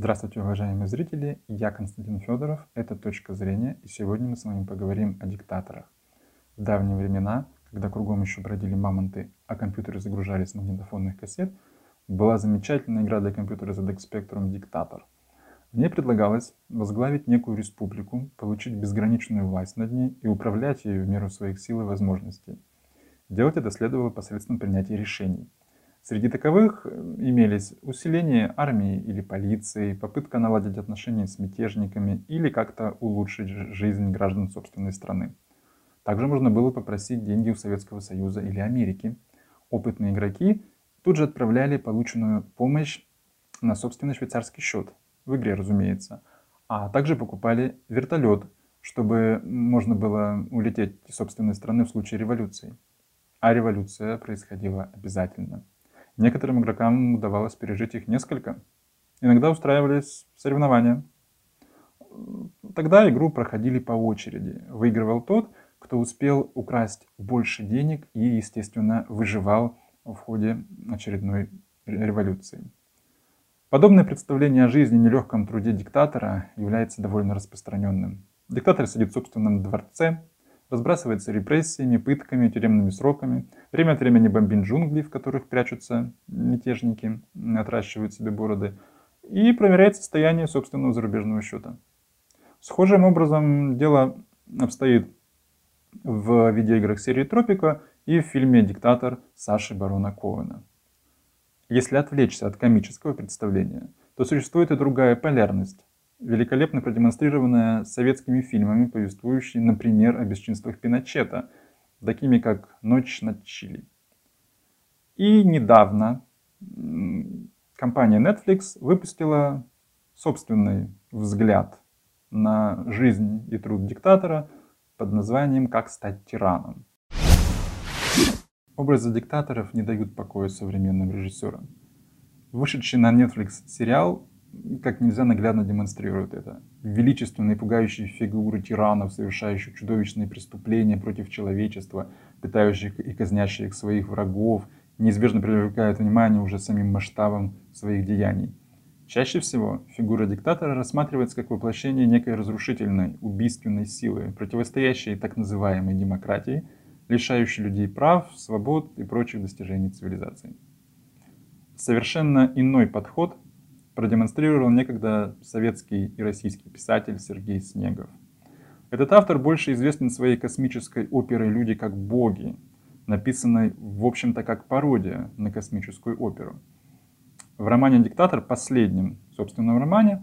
Здравствуйте, уважаемые зрители! Я Константин Федоров, это «Точка зрения», и сегодня мы с вами поговорим о диктаторах. В давние времена, когда кругом еще бродили мамонты, а компьютеры загружались с магнитофонных кассет, была замечательная игра для компьютера ZX Spectrum «Диктатор». В ней предлагалось возглавить некую республику, получить безграничную власть над ней и управлять ею в меру своих сил и возможностей. Делать это следовало посредством принятия решений – Среди таковых э, имелись усиление армии или полиции, попытка наладить отношения с мятежниками или как-то улучшить жизнь граждан собственной страны. Также можно было попросить деньги у Советского Союза или Америки. Опытные игроки тут же отправляли полученную помощь на собственный швейцарский счет, в игре, разумеется, а также покупали вертолет, чтобы можно было улететь из собственной страны в случае революции. А революция происходила обязательно. Некоторым игрокам удавалось пережить их несколько. Иногда устраивались соревнования. Тогда игру проходили по очереди. Выигрывал тот, кто успел украсть больше денег и, естественно, выживал в ходе очередной революции. Подобное представление о жизни нелегком труде диктатора является довольно распространенным. Диктатор сидит в собственном дворце, разбрасывается репрессиями, пытками, тюремными сроками, время от времени бомбит джунгли, в которых прячутся мятежники, отращивают себе бороды, и проверяет состояние собственного зарубежного счета. Схожим образом дело обстоит в видеоиграх серии Тропика и в фильме «Диктатор» Саши Барона Коэна. Если отвлечься от комического представления, то существует и другая полярность, великолепно продемонстрированная советскими фильмами, повествующими, например, о бесчинствах Пиночета, такими как «Ночь над Чили». И недавно компания Netflix выпустила собственный взгляд на жизнь и труд диктатора под названием «Как стать тираном». Образы диктаторов не дают покоя современным режиссерам. Вышедший на Netflix сериал как нельзя наглядно демонстрирует это. Величественные пугающие фигуры тиранов, совершающих чудовищные преступления против человечества, пытающих и казнящих своих врагов, неизбежно привлекают внимание уже самим масштабом своих деяний. Чаще всего фигура диктатора рассматривается как воплощение некой разрушительной, убийственной силы, противостоящей так называемой демократии, лишающей людей прав, свобод и прочих достижений цивилизации. Совершенно иной подход продемонстрировал некогда советский и российский писатель Сергей Снегов. Этот автор больше известен своей космической оперой «Люди как боги», написанной, в общем-то, как пародия на космическую оперу. В романе «Диктатор», последнем собственном романе,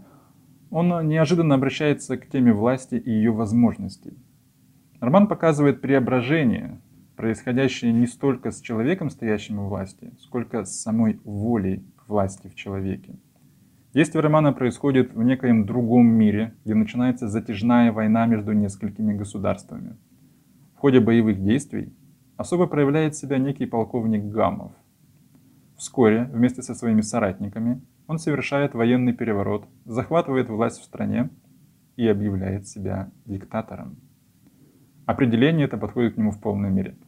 он неожиданно обращается к теме власти и ее возможностей. Роман показывает преображение, происходящее не столько с человеком, стоящим у власти, сколько с самой волей власти в человеке. Действие романа происходит в некоем другом мире, где начинается затяжная война между несколькими государствами. В ходе боевых действий особо проявляет себя некий полковник Гамов. Вскоре, вместе со своими соратниками, он совершает военный переворот, захватывает власть в стране и объявляет себя диктатором. Определение это подходит к нему в полной мере.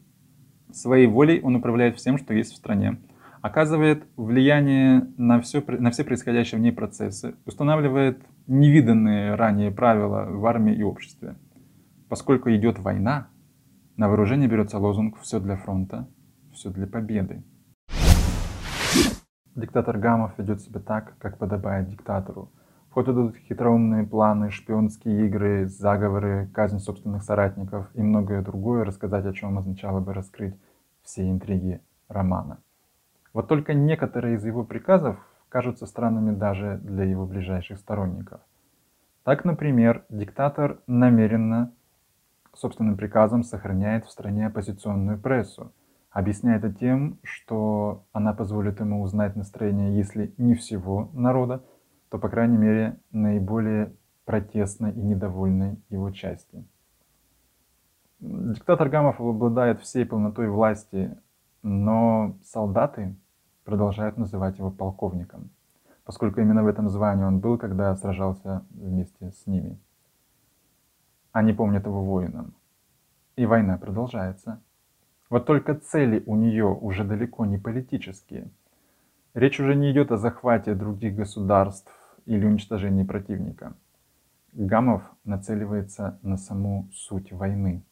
Своей волей он управляет всем, что есть в стране, оказывает влияние на все, на все происходящие в ней процессы, устанавливает невиданные ранее правила в армии и обществе. Поскольку идет война, на вооружение берется лозунг «все для фронта, все для победы». Диктатор Гамов ведет себя так, как подобает диктатору. В ход идут хитроумные планы, шпионские игры, заговоры, казнь собственных соратников и многое другое, рассказать о чем означало бы раскрыть все интриги романа. Вот только некоторые из его приказов кажутся странными даже для его ближайших сторонников. Так, например, диктатор намеренно собственным приказом сохраняет в стране оппозиционную прессу, объясняя это тем, что она позволит ему узнать настроение, если не всего народа, то, по крайней мере, наиболее протестной и недовольной его части. Диктатор Гамов обладает всей полнотой власти, но солдаты продолжают называть его полковником, поскольку именно в этом звании он был, когда сражался вместе с ними. Они помнят его воином. И война продолжается. Вот только цели у нее уже далеко не политические. Речь уже не идет о захвате других государств или уничтожении противника. Гамов нацеливается на саму суть войны,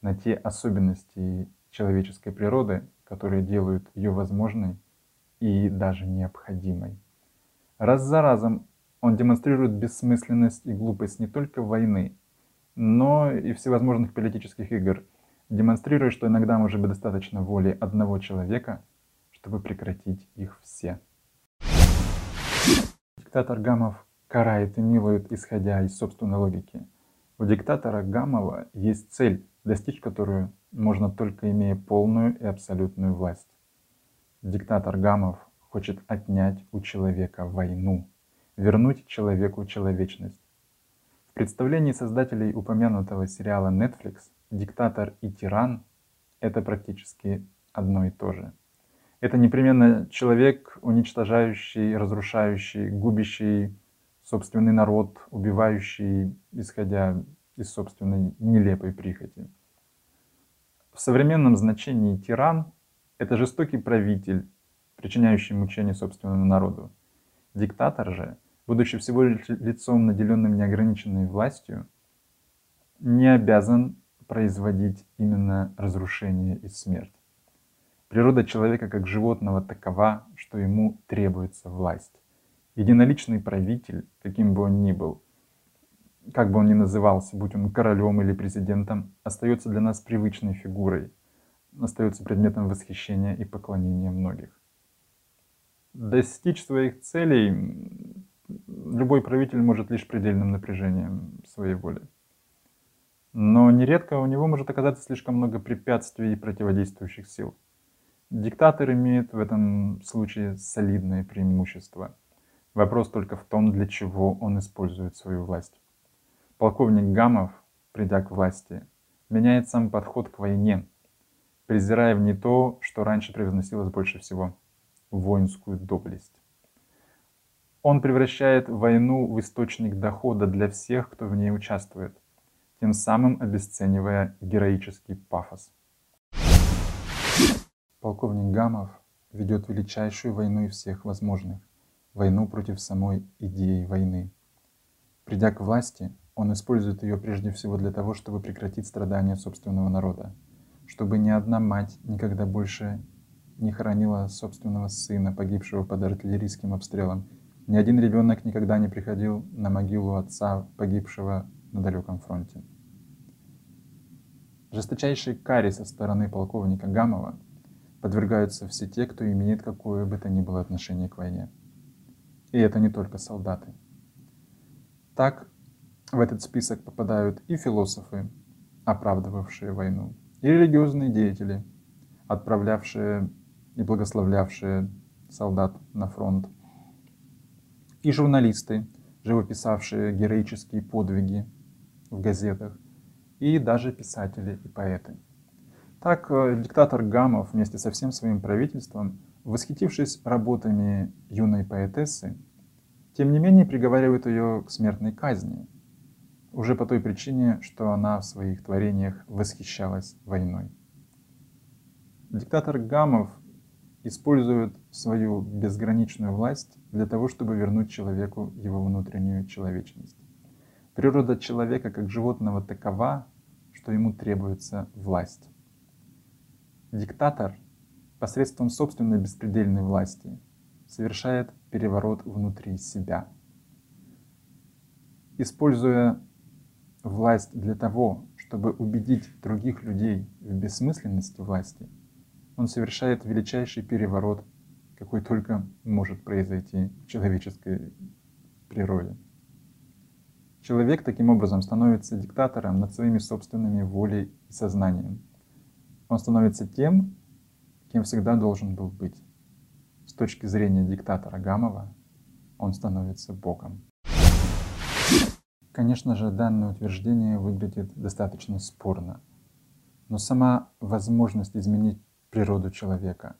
на те особенности человеческой природы, которые делают ее возможной и даже необходимой. Раз за разом он демонстрирует бессмысленность и глупость не только войны, но и всевозможных политических игр, демонстрируя, что иногда может быть достаточно воли одного человека, чтобы прекратить их все. Диктатор Гамов карает и милует, исходя из собственной логики. У диктатора Гамова есть цель, достичь которую можно только имея полную и абсолютную власть. Диктатор Гамов хочет отнять у человека войну, вернуть человеку человечность. В представлении создателей упомянутого сериала Netflix диктатор и тиран — это практически одно и то же. Это непременно человек, уничтожающий, разрушающий, губящий собственный народ, убивающий, исходя из собственной нелепой прихоти. В современном значении тиран – это жестокий правитель, причиняющий мучения собственному народу. Диктатор же, будучи всего лишь лицом, наделенным неограниченной властью, не обязан производить именно разрушение и смерть. Природа человека как животного такова, что ему требуется власть. Единоличный правитель, каким бы он ни был, как бы он ни назывался, будь он королем или президентом, остается для нас привычной фигурой, остается предметом восхищения и поклонения многих. Достичь своих целей любой правитель может лишь предельным напряжением своей воли. Но нередко у него может оказаться слишком много препятствий и противодействующих сил. Диктатор имеет в этом случае солидное преимущество – Вопрос только в том, для чего он использует свою власть. Полковник Гамов, придя к власти, меняет сам подход к войне, презирая в не то, что раньше превозносилось больше всего – воинскую доблесть. Он превращает войну в источник дохода для всех, кто в ней участвует, тем самым обесценивая героический пафос. Полковник Гамов ведет величайшую войну из всех возможных войну против самой идеи войны. Придя к власти, он использует ее прежде всего для того, чтобы прекратить страдания собственного народа, чтобы ни одна мать никогда больше не хоронила собственного сына, погибшего под артиллерийским обстрелом, ни один ребенок никогда не приходил на могилу отца, погибшего на далеком фронте. Жесточайшей каре со стороны полковника Гамова подвергаются все те, кто имеет какое бы то ни было отношение к войне. И это не только солдаты. Так в этот список попадают и философы, оправдывавшие войну, и религиозные деятели, отправлявшие и благословлявшие солдат на фронт, и журналисты, живописавшие героические подвиги в газетах, и даже писатели и поэты. Так э, диктатор Гамов вместе со всем своим правительством – Восхитившись работами юной поэтессы, тем не менее приговаривают ее к смертной казни, уже по той причине, что она в своих творениях восхищалась войной. Диктатор Гамов использует свою безграничную власть для того, чтобы вернуть человеку его внутреннюю человечность. Природа человека как животного такова, что ему требуется власть. Диктатор посредством собственной беспредельной власти совершает переворот внутри себя. Используя власть для того, чтобы убедить других людей в бессмысленности власти, он совершает величайший переворот, какой только может произойти в человеческой природе. Человек таким образом становится диктатором над своими собственными волей и сознанием. Он становится тем, кем всегда должен был быть. С точки зрения диктатора Гамова, он становится Богом. Конечно же, данное утверждение выглядит достаточно спорно, но сама возможность изменить природу человека,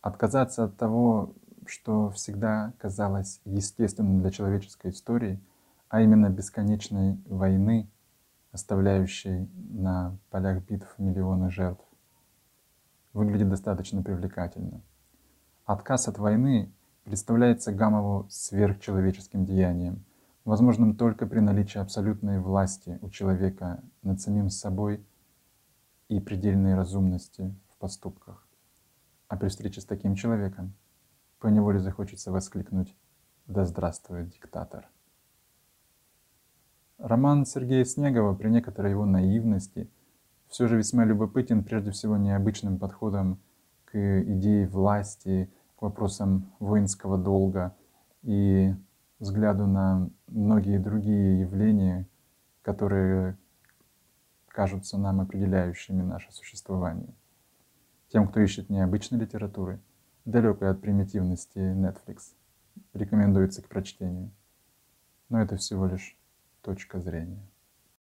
отказаться от того, что всегда казалось естественным для человеческой истории, а именно бесконечной войны, оставляющей на полях битв миллионы жертв, выглядит достаточно привлекательно. Отказ от войны представляется Гамову сверхчеловеческим деянием, возможным только при наличии абсолютной власти у человека над самим собой и предельной разумности в поступках. А при встрече с таким человеком поневоле захочется воскликнуть «Да здравствует диктатор!». Роман Сергея Снегова при некоторой его наивности все же весьма любопытен прежде всего необычным подходом к идее власти, к вопросам воинского долга и взгляду на многие другие явления, которые кажутся нам определяющими наше существование. Тем, кто ищет необычной литературы, далекой от примитивности Netflix, рекомендуется к прочтению. Но это всего лишь точка зрения.